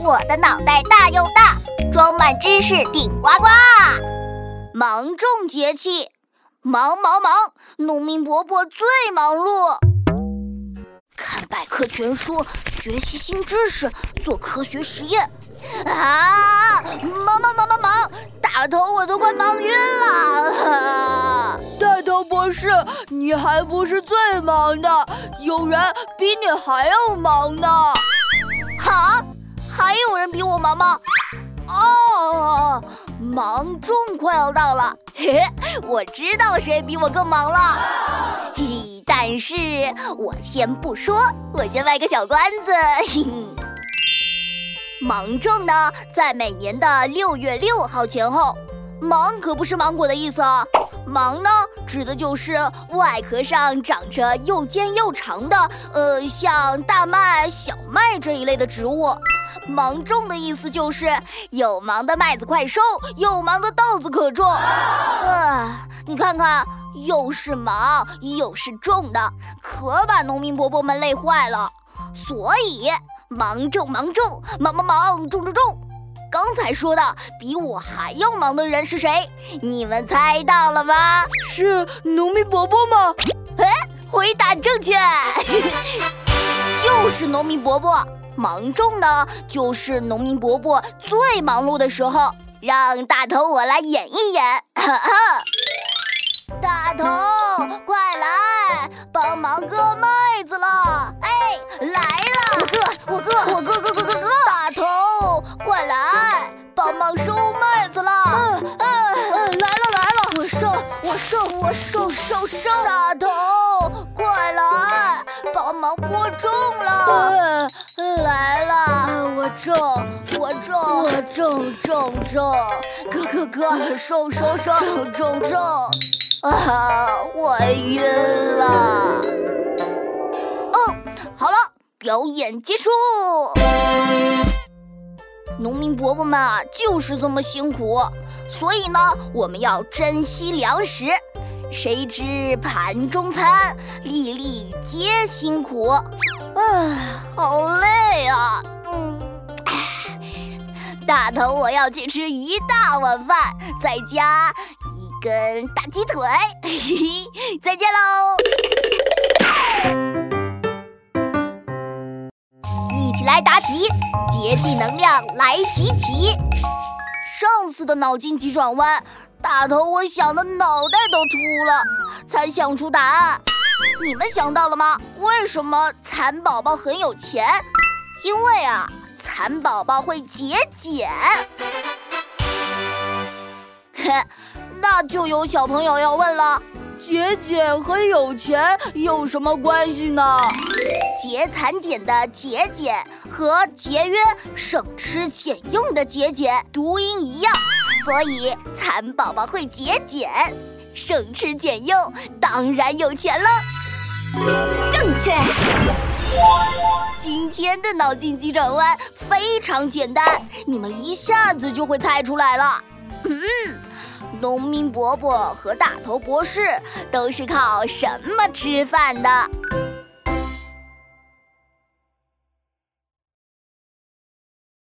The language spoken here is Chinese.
我的脑袋大又大，装满知识顶呱呱。芒种节气，忙忙忙，农民伯伯最忙碌。看百科全书，学习新知识，做科学实验。啊，忙忙忙忙忙，大头我都快忙晕了。大头博士，你还不是最忙的，有人比你还要忙呢。忙吗？哦，芒种快要到了，嘿，我知道谁比我更忙了。嘿嘿，但是我先不说，我先卖个小关子。嘿嘿，芒种呢，在每年的六月六号前后。芒可不是芒果的意思啊，芒呢，指的就是外壳上长着又尖又长的，呃，像大麦、小麦这一类的植物。芒种的意思就是有芒的麦子快收，有芒的稻子可种。啊，你看看，又是忙又是种的，可把农民伯伯们累坏了。所以，芒种芒种，忙忙忙，种种种。刚才说的比我还要忙的人是谁？你们猜到了吗？是农民伯伯吗？哎，回答正确，就是农民伯伯。芒种呢，就是农民伯伯最忙碌的时候。让大头我来演一演。大头，快来帮忙割麦我收，我收收收！大头，快来帮忙播种了！来了，我种，我种，我种种种，哥哥哥，收收收，种种种，啊，我晕了。哦，好了，表演结束。农民伯伯们啊，就是这么辛苦，所以呢，我们要珍惜粮食。谁知盘中餐，粒粒皆辛苦。啊，好累啊！嗯，大头，我要去吃一大碗饭，再加一根大鸡腿。嘿嘿，再见喽！来答题，节气能量来集齐。上次的脑筋急转弯，大头我想的脑袋都秃了，才想出答案。你们想到了吗？为什么蚕宝宝很有钱？因为啊，蚕宝宝会节俭。嘿，那就有小朋友要问了：节俭和有钱有什么关系呢？节蚕茧的节俭和节约、省吃俭用的节俭读音一样，所以蚕宝宝会节俭。省吃俭用，当然有钱了。正确。今天的脑筋急转弯非常简单，你们一下子就会猜出来了。嗯，农民伯伯和大头博士都是靠什么吃饭的？